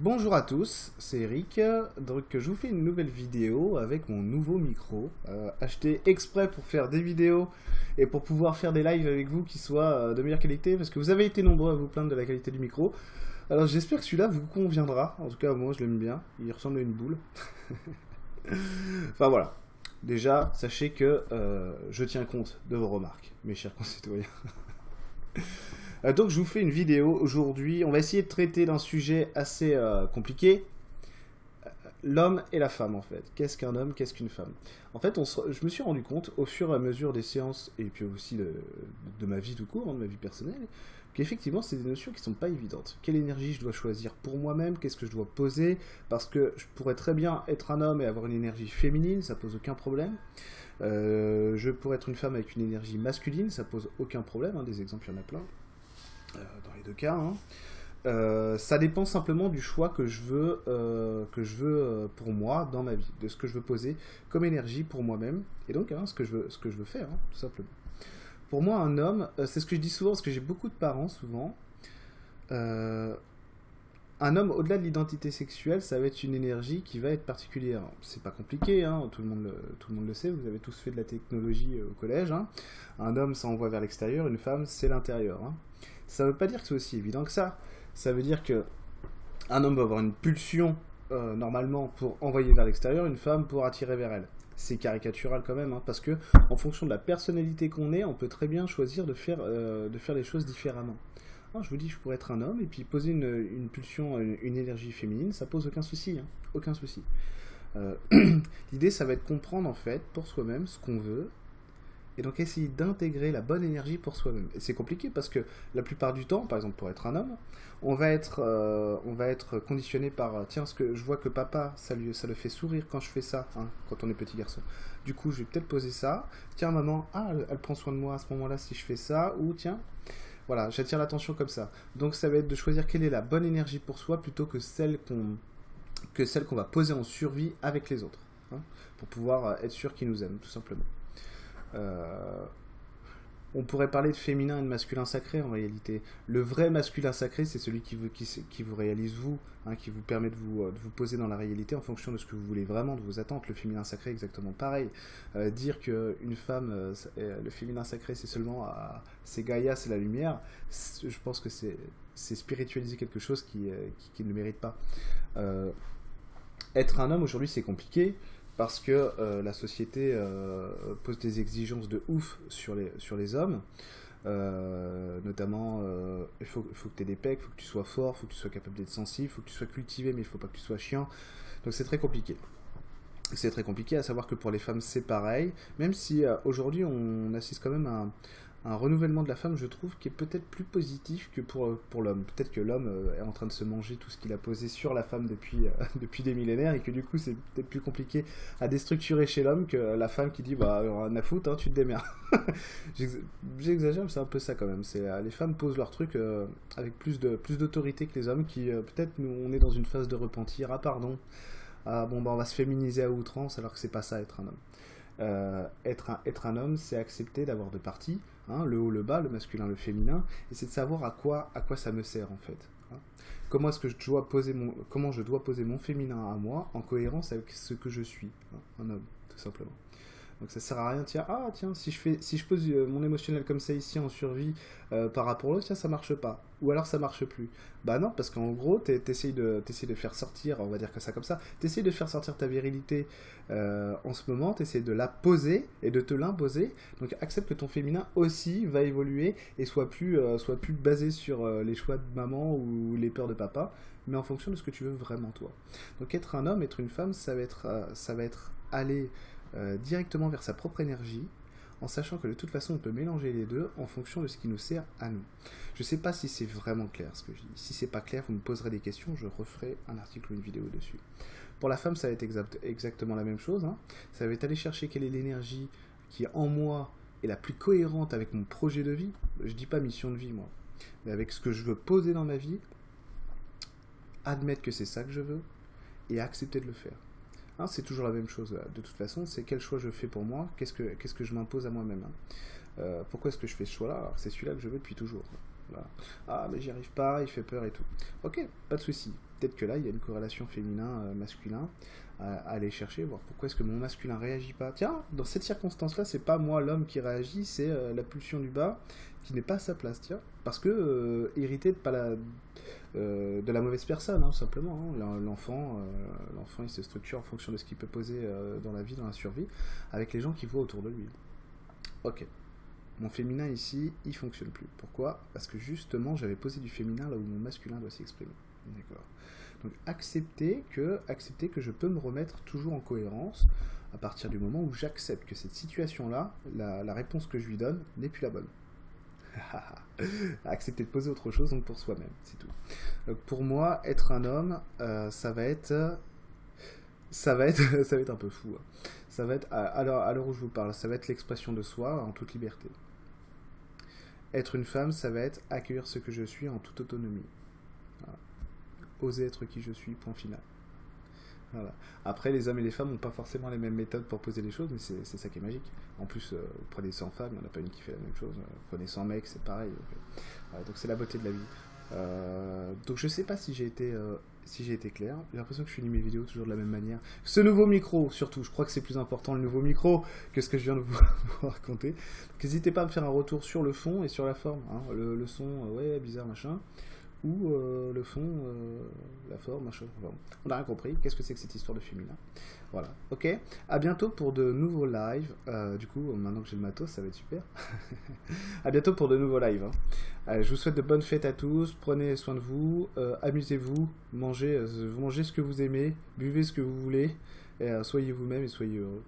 Bonjour à tous, c'est Eric. Donc je vous fais une nouvelle vidéo avec mon nouveau micro, euh, acheté exprès pour faire des vidéos et pour pouvoir faire des lives avec vous qui soient euh, de meilleure qualité, parce que vous avez été nombreux à vous plaindre de la qualité du micro. Alors j'espère que celui-là vous conviendra. En tout cas moi je l'aime bien. Il ressemble à une boule. enfin voilà. Déjà, sachez que euh, je tiens compte de vos remarques, mes chers concitoyens. Euh, donc je vous fais une vidéo aujourd'hui. On va essayer de traiter d'un sujet assez euh, compliqué. Euh, l'homme et la femme en fait. Qu'est-ce qu'un homme, qu'est-ce qu'une femme? En fait, je me suis rendu compte au fur et à mesure des séances et puis aussi de, ma vie tout court, hein, de ma vie personnelle, qu'effectivement c'est des notions qui sont pas évidentes. Quelle énergie je dois choisir pour moi-même? Qu'est-ce que je dois poser? Parce que je pourrais très bien être un homme et avoir une énergie féminine, ça pose aucun problème. je pourrais être une femme avec une énergie masculine, ça pose aucun problème. Hein, des exemples, il y en a plein. Euh, dans les deux cas. Hein. Euh, ça dépend simplement du choix que je veux, euh, que je veux pour moi dans ma vie, de ce que je veux poser comme énergie pour moi-même, et donc hein, ce, que je veux, ce que je veux faire, hein, tout simplement. Pour moi, un homme, c'est ce que je dis souvent, parce que j'ai beaucoup de parents souvent, un homme, au-delà de l'identité sexuelle, ça va être une énergie qui va être particulière. C'est pas compliqué, tout, le monde tout le monde le sait, vous avez tous fait de la technologie au collège. Un homme, ça envoie vers l'extérieur, une femme, c'est l'intérieur. Ça ne veut pas dire que c'est aussi évident que ça. Ça veut dire que un homme va avoir une pulsion euh, normalement pour envoyer vers l'extérieur, une femme pour attirer vers elle. C'est caricatural quand même, hein, parce que en fonction de la personnalité qu'on est, on peut très bien choisir de faire, euh, de faire les choses différemment. je vous dis, je pourrais être un homme et puis poser une, pulsion, une, énergie féminine, ça pose aucun souci, hein, aucun souci. Euh, l'idée, ça va être comprendre en fait pour soi-même ce qu'on veut et donc essayer d'intégrer la bonne énergie pour soi-même. Et c'est compliqué parce que la plupart du temps, par exemple pour être un homme, on va être, euh, on va être conditionné par tiens, ce que je vois que papa, ça, lui, ça le fait sourire quand je fais ça, hein, quand on est petit garçon. Du coup, je vais peut-être poser ça. Tiens, maman, ah, elle, prend soin de moi à ce moment-là si je fais ça. Ou tiens, voilà, j'attire l'attention comme ça. Donc ça va être de choisir quelle est la bonne énergie pour soi plutôt que celle qu'on que celle qu'on va poser en survie avec les autres, hein, pour pouvoir être sûr qu'ils nous aiment, tout simplement. Euh, on pourrait parler de féminin et de masculin sacré en réalité. Le vrai masculin sacré, c'est celui qui vous, réalise vous, hein, qui vous permet de vous, euh, de vous poser dans la réalité en fonction de ce que vous voulez vraiment, de vos attentes. Le féminin sacré, exactement pareil. Euh, dire qu'une femme, le féminin sacré, c'est seulement c'est Gaïa, c'est la lumière, je pense que c'est spiritualiser quelque chose qui, qui, ne le mérite pas. être un homme aujourd'hui, c'est compliqué parce que euh, la société euh, pose des exigences de ouf sur les, sur les hommes. Euh, notamment, il faut, faut, que tu aies des pecs, il faut que tu sois fort, il faut que tu sois capable d'être sensible, il faut que tu sois cultivé, mais il ne faut pas que tu sois chiant. Donc c'est très compliqué. C'est très compliqué à savoir que pour les femmes c'est pareil, même si aujourd'hui on assiste quand même à, un renouvellement de la femme, je trouve, qui est peut-être plus positif que pour, pour l'homme. Peut-être que l'homme euh, est en train de se manger tout ce qu'il a posé sur la femme depuis, euh, depuis des millénaires et que du coup c'est peut-être plus compliqué à déstructurer chez l'homme que la femme qui dit bah rien à foutre, hein, tu te démerdes. J'exagère, mais c'est un peu ça quand même. C'est euh, les femmes posent leur truc avec plus de plus d'autorité que les hommes qui peut-être nous on est dans une phase de repentir. Ah pardon. Ah bon bah on va se féminiser à outrance alors que c'est pas ça être un homme. Euh, être, un, être un homme, c'est accepter d'avoir deux parties, hein, le haut, le bas, le masculin, le féminin, et c'est de savoir à quoi, à quoi ça me sert en fait. Hein. Comment est-ce que je dois poser mon, comment je dois poser mon féminin à moi en cohérence avec ce que je suis, hein, un homme, tout simplement. Donc ça sert à rien tiens, ah tiens, si je, fais, si je pose euh, mon émotionnel comme ça ici en survie euh, par rapport à l'autre, tiens, ça marche pas. Ou alors ça marche plus. Bah non, parce qu'en gros, t'essayes de, de faire sortir, on va dire que ça comme ça, t'essayes de faire sortir ta virilité euh, en ce moment, t'essayes de la poser et de te l'imposer. Donc accepte que ton féminin aussi va évoluer et soit plus, soit plus basé sur les choix de maman ou les peurs de papa, mais en fonction de ce que tu veux vraiment toi. Donc être un homme, être une femme, ça va être, ça va être aller euh, directement vers sa propre énergie, en sachant que de toute façon on peut mélanger les deux en fonction de ce qui nous sert à nous. Je ne sais pas si c'est vraiment clair ce que je dis. Si c'est pas clair, vous me poserez des questions, je referai un article ou une vidéo dessus. Pour la femme, ça va être exactement la même chose. Hein. Ça va être aller chercher quelle est l'énergie qui en moi est la plus cohérente avec mon projet de vie. Je dis pas mission de vie moi, mais avec ce que je veux poser dans ma vie, admettre que c'est ça que je veux et accepter de le faire. Hein, c'est toujours la même chose. De toute façon, c'est quel choix je fais pour moi, qu'est-ce que, je m'impose à moi-même. Hein. Euh, pourquoi est-ce que je fais ce choix-là? C'est celui-là que je veux depuis toujours. Ah, mais j'y arrive pas, il fait peur et tout. Ok, pas de souci. Peut-être que là, il y a une corrélation féminin-masculin à, aller chercher, voir pourquoi est-ce que mon masculin réagit pas. Tiens, dans cette circonstance-là, c'est pas moi l'homme qui réagit, c'est la pulsion du bas qui n'est pas à sa place, tiens. Parce que irrité de pas la euh, de la mauvaise personne, hein, simplement. Hein. L'enfant, euh, l'enfant, il se structure en fonction de ce qu'il peut poser euh, dans la vie, dans la survie, avec les gens qu'il voit autour de lui. Ok. Mon féminin ici, il fonctionne plus. Pourquoi? Parce que justement, j'avais posé du féminin là où mon masculin doit s'exprimer. D'accord. Donc accepter que, accepter que je peux me remettre toujours en cohérence à partir du moment où j'accepte que cette situation-là, la réponse que je lui donne n'est plus la bonne. accepter de poser autre chose donc pour soi-même, c'est tout. Pour moi, être un homme, euh, ça va être, ça va être, ça va être un peu fou. Hein. Ça va être, à l'heure où je vous parle, ça va être l'expression de soi en toute liberté. Être une femme, ça va être accueillir ce que je suis en toute autonomie. Oser être qui je suis, point final. Après, les hommes et les femmes n'ont pas forcément les mêmes méthodes pour poser les choses, mais c'est ça qui est magique. En plus, euh, vous prenez 100 femmes, il n'y en a pas une qui fait la même chose. Vous prenez 100 mecs, c'est pareil. Donc c'est la beauté de la vie. Euh, donc je sais pas si j'ai été, euh, si été clair. J'ai l'impression que je finis mes vidéos toujours de la même manière. Ce nouveau micro, surtout, je crois que c'est plus important le nouveau micro que ce que je viens de vous, raconter. n'hésitez pas à me faire un retour sur le fond et sur la forme. Hein. Le, le, son, ouais, bizarre, machin ou euh, le fond, euh, la forme, machin. on a rien compris. Qu'est-ce que c'est que cette histoire de féminin Voilà. Ok. À bientôt pour de nouveaux lives. Euh, du coup, maintenant que j'ai le matos, ça va être super. à bientôt pour de nouveaux lives. Hein. je vous souhaite de bonnes fêtes à tous. Prenez soin de vous. Amusez-vous. Mangez, mangez ce que vous aimez. Buvez ce que vous voulez. Soyez vous-même et soyez heureux.